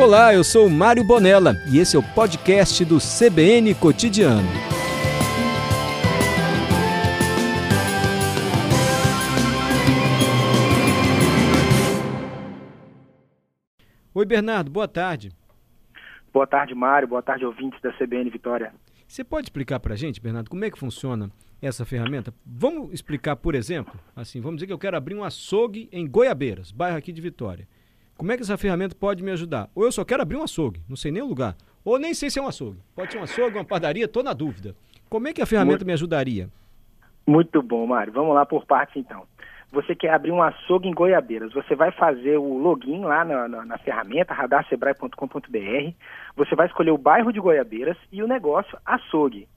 Olá, eu sou Mário Bonella e esse é o podcast do CBN Cotidiano. Oi, Bernardo, boa tarde. Boa tarde, Mário. Boa tarde, ouvintes da CBN Vitória. Você pode explicar para a gente, Bernardo, como é que funciona essa ferramenta? Vamos explicar, por exemplo, assim, vamos dizer que eu quero abrir um açougue em Goiabeiras, bairro aqui de Vitória. Como é que essa ferramenta pode me ajudar? Ou eu só quero abrir um açougue, não sei nem o lugar. Ou nem sei se é um açougue. Pode ser um açougue, uma padaria, estou na dúvida. Como é que a ferramenta Muito... me ajudaria? Muito bom, Mário. Vamos lá por partes então. Você quer abrir um açougue em Goiabeiras, você vai fazer o login lá na, na, na ferramenta radarsebrae.com.br, você vai escolher o bairro de Goiabeiras e o negócio açougue.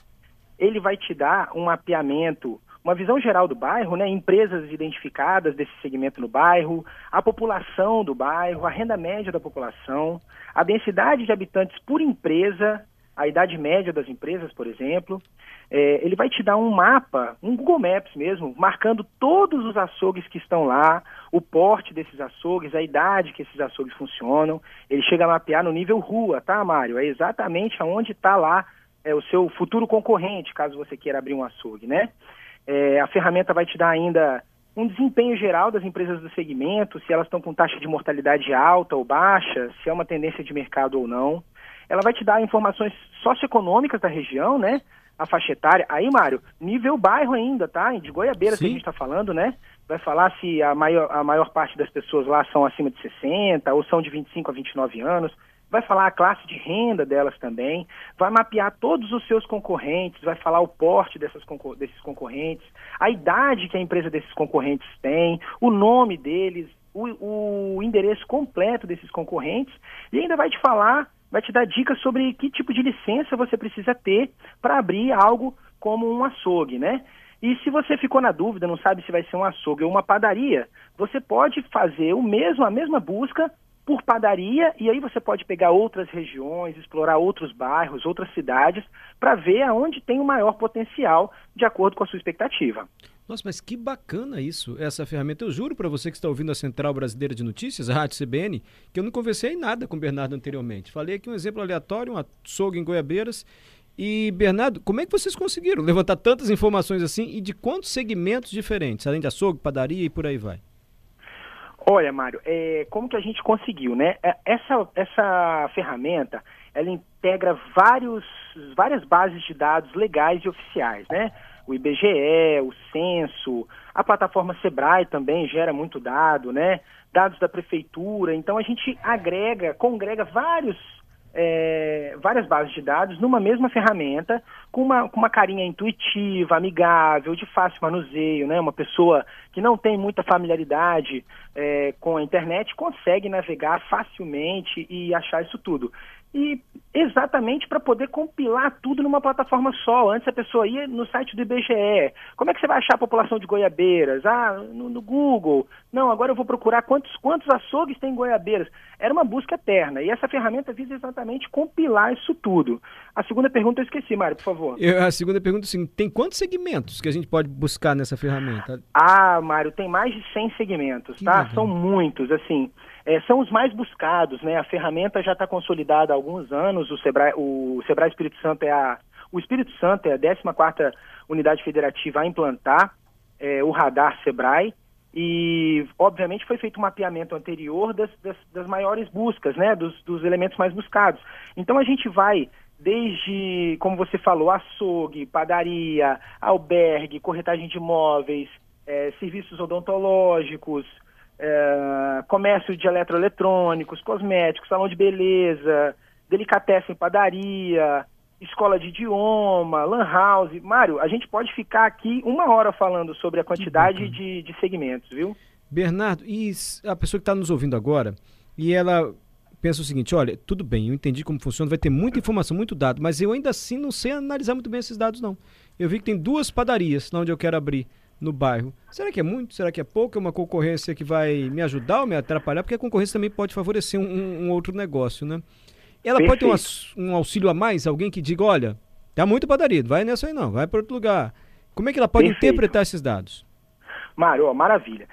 Ele vai te dar um mapeamento, uma visão geral do bairro, né? empresas identificadas desse segmento no bairro, a população do bairro, a renda média da população, a densidade de habitantes por empresa, a idade média das empresas, por exemplo, é, ele vai te dar um mapa, um Google Maps mesmo, marcando todos os açougues que estão lá, o porte desses açougues, a idade que esses açougues funcionam. Ele chega a mapear no nível rua, tá, Mário? É exatamente aonde está lá é, o seu futuro concorrente, caso você queira abrir um açougue, né? É, a ferramenta vai te dar ainda um desempenho geral das empresas do segmento, se elas estão com taxa de mortalidade alta ou baixa, se é uma tendência de mercado ou não. Ela vai te dar informações socioeconômicas da região, né? a faixa etária. Aí, Mário, nível bairro ainda, tá? De Goiabeira que a gente está falando, né? Vai falar se a maior, a maior parte das pessoas lá são acima de 60 ou são de 25 a 29 anos. Vai falar a classe de renda delas também. Vai mapear todos os seus concorrentes, vai falar o porte dessas, desses concorrentes, a idade que a empresa desses concorrentes tem, o nome deles, o, o endereço completo desses concorrentes. E ainda vai te falar vai te dar dicas sobre que tipo de licença você precisa ter para abrir algo como um açougue, né? E se você ficou na dúvida, não sabe se vai ser um açougue ou uma padaria, você pode fazer o mesmo, a mesma busca por padaria e aí você pode pegar outras regiões, explorar outros bairros, outras cidades, para ver aonde tem o maior potencial de acordo com a sua expectativa. Nossa, mas que bacana isso, essa ferramenta. Eu juro para você que está ouvindo a Central Brasileira de Notícias, a Rádio CBN, que eu não conversei nada com o Bernardo anteriormente. Falei aqui um exemplo aleatório, um açougue em Goiabeiras. E, Bernardo, como é que vocês conseguiram levantar tantas informações assim e de quantos segmentos diferentes, além de açougue, padaria e por aí vai? Olha, Mário, é, como que a gente conseguiu, né? É, essa, essa ferramenta, ela integra vários, várias bases de dados legais e oficiais, né? o IBGE, o censo, a plataforma Sebrae também gera muito dado, né? Dados da prefeitura. Então a gente agrega, congrega vários é, várias bases de dados numa mesma ferramenta, com uma, com uma carinha intuitiva, amigável, de fácil manuseio, né? Uma pessoa que não tem muita familiaridade é, com a internet consegue navegar facilmente e achar isso tudo e exatamente para poder compilar tudo numa plataforma só. Antes a pessoa ia no site do IBGE. Como é que você vai achar a população de Goiabeiras? Ah, no, no Google. Não, agora eu vou procurar quantos, quantos açougues tem em Goiabeiras. Era uma busca eterna e essa ferramenta visa exatamente compilar isso tudo. A segunda pergunta eu esqueci, Mário, por favor. Eu, a segunda pergunta é assim, tem quantos segmentos que a gente pode buscar nessa ferramenta? Ah, Mário, tem mais de 100 segmentos, tá? São muitos, assim é, são os mais buscados, né? A ferramenta já está consolidada há alguns anos, o Sebrae, o Sebrae Espírito Santo é a, o Espírito Santo é a 14ª unidade federativa a implantar é, o radar Sebrae e, obviamente, foi feito um mapeamento anterior das, das, das maiores buscas, né? Dos, dos elementos mais buscados. Então, a gente vai desde, como você falou, açougue, padaria, albergue, corretagem de imóveis, é, serviços odontológicos, é, comércio de eletroeletrônicos, cosméticos, salão de beleza, delicatessen padaria, escola de idioma, lan house. Mário, a gente pode ficar aqui uma hora falando sobre a quantidade de, de segmentos, viu? Bernardo, e a pessoa que está nos ouvindo agora, e ela pensa o seguinte, olha, tudo bem, eu entendi como funciona, vai ter muita informação, muito dado, mas eu ainda assim não sei analisar muito bem esses dados, não. Eu vi que tem duas padarias onde eu quero abrir no bairro. Será que é muito? Será que é pouco? É uma concorrência que vai me ajudar ou me atrapalhar? Porque a concorrência também pode favorecer um, um outro negócio, né? Ela Perfeito. pode ter um, um, auxílio a mais? Alguém que diga, olha, tá muito padaria, vai nessa aí não, vai para outro lugar. Como é que ela pode Perfeito. interpretar esses dados? Mário, maravilha.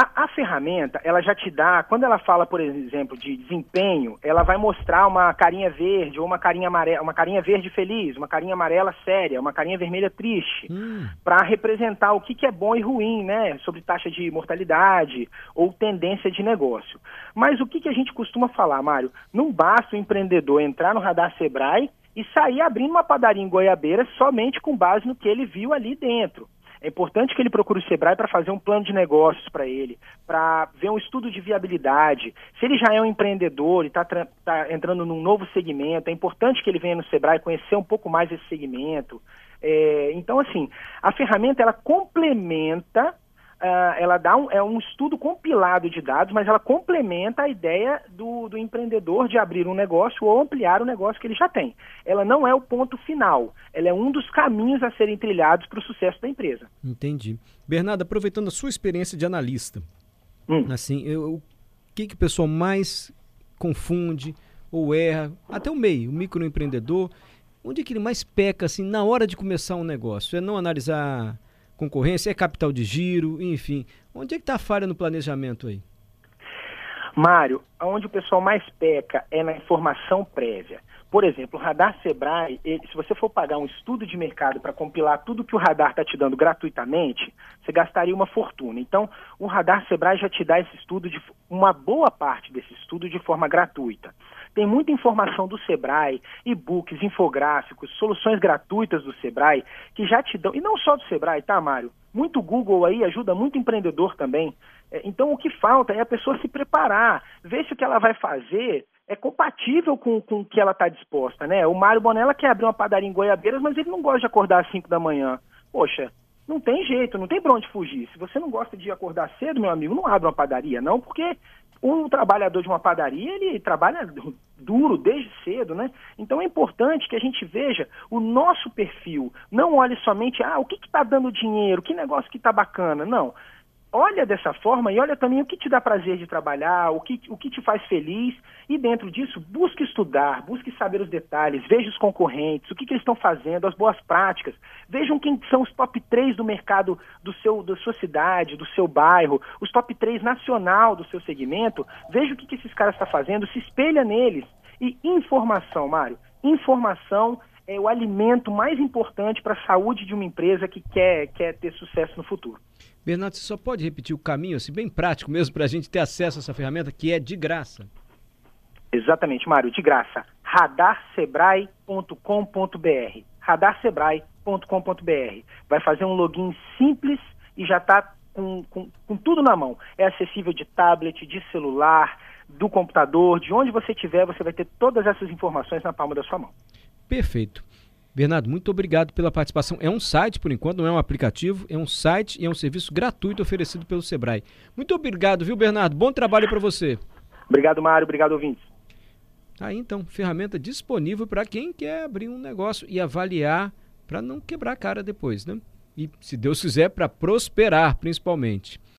A, a, ferramenta, ela já te dá, quando ela fala, por exemplo, de desempenho, ela vai mostrar uma carinha verde ou uma carinha amarela, uma carinha verde feliz, uma carinha amarela séria, uma carinha vermelha triste, hum. para representar o que, que é bom e ruim, né, sobre taxa de mortalidade ou tendência de negócio. Mas o que, que a gente costuma falar, Mário? Não basta o empreendedor entrar no radar Sebrae e sair abrindo uma padaria em Goiabeira somente com base no que ele viu ali dentro. É importante que ele procure o Sebrae para fazer um plano de negócios para ele, para ver um estudo de viabilidade. Se ele já é um empreendedor e está tá entrando num novo segmento, é importante que ele venha no Sebrae conhecer um pouco mais esse segmento. É, então, assim, a ferramenta ela complementa Uh, ela dá um, é um estudo compilado de dados, mas ela complementa a ideia do, do empreendedor de abrir um negócio ou ampliar o negócio que ele já tem. Ela não é o ponto final, ela é um dos caminhos a serem trilhados para o sucesso da empresa. Entendi. Bernardo, aproveitando a sua experiência de analista, hum. assim, eu, o que, que o pessoal mais confunde ou erra, até o meio, o microempreendedor, onde é que ele mais peca assim na hora de começar um negócio? É não analisar concorrência, é capital de giro, enfim. Onde é que está a falha no planejamento aí? Mário, onde o pessoal mais peca é na informação prévia. Por exemplo, o Radar Sebrae, ele, se você for pagar um estudo de mercado para compilar tudo que o Radar está te dando gratuitamente, você gastaria uma fortuna. Então, o Radar Sebrae já te dá esse estudo, de uma boa parte desse estudo de forma gratuita. Tem muita informação do Sebrae, e-books, infográficos, soluções gratuitas do Sebrae, que já te dão, e não só do Sebrae, tá, Mário? Muito Google aí ajuda muito empreendedor também. É, então, o que falta é a pessoa se preparar, ver se o que ela vai fazer é compatível com, com o que ela está disposta, né? O Mário Bonella quer abrir uma padaria em Goiabeiras, mas ele não gosta de acordar às 5 da manhã. Poxa, não tem jeito, não tem para onde fugir. Se você não gosta de acordar cedo, meu amigo, não abre uma padaria, não, porque um trabalhador de uma padaria, ele trabalha duro desde cedo, né? Então é importante que a gente veja o nosso perfil. Não olhe somente, ah, o que está dando dinheiro, que negócio que está bacana. Não olha dessa forma e olha também o que te dá prazer de trabalhar, o que, o que te faz feliz, e dentro disso, busque estudar, busque saber os detalhes, veja os concorrentes, o que, que eles estão fazendo, as boas práticas, vejam quem são os top 3 do mercado do seu, da sua cidade, do seu bairro, os top 3 nacional do seu segmento, veja o que, que esses caras estão fazendo, se espelha neles. E informação, Mário, informação é o alimento mais importante para a saúde de uma empresa que quer, quer ter sucesso no futuro. Bernardo, você só pode repetir o caminho, assim, bem prático mesmo, para a gente ter acesso a essa ferramenta que é de graça? Exatamente, Mário, de graça. radarsebrae.com.br radarsebrae.com.br Vai fazer um login simples e já está com, com, com tudo na mão. É acessível de tablet, de celular, do computador, de onde você estiver, você vai ter todas essas informações na palma da sua mão. Perfeito. Bernardo, muito obrigado pela participação. É um site, por enquanto, não é um aplicativo, é um site e é um serviço gratuito oferecido pelo Sebrae. Muito obrigado, viu, Bernardo? Bom trabalho para você. Obrigado, Mário. Obrigado, ouvintes. Aí então, ferramenta disponível para quem quer abrir um negócio e avaliar para não quebrar a cara depois, né? E, se Deus quiser, para prosperar, principalmente.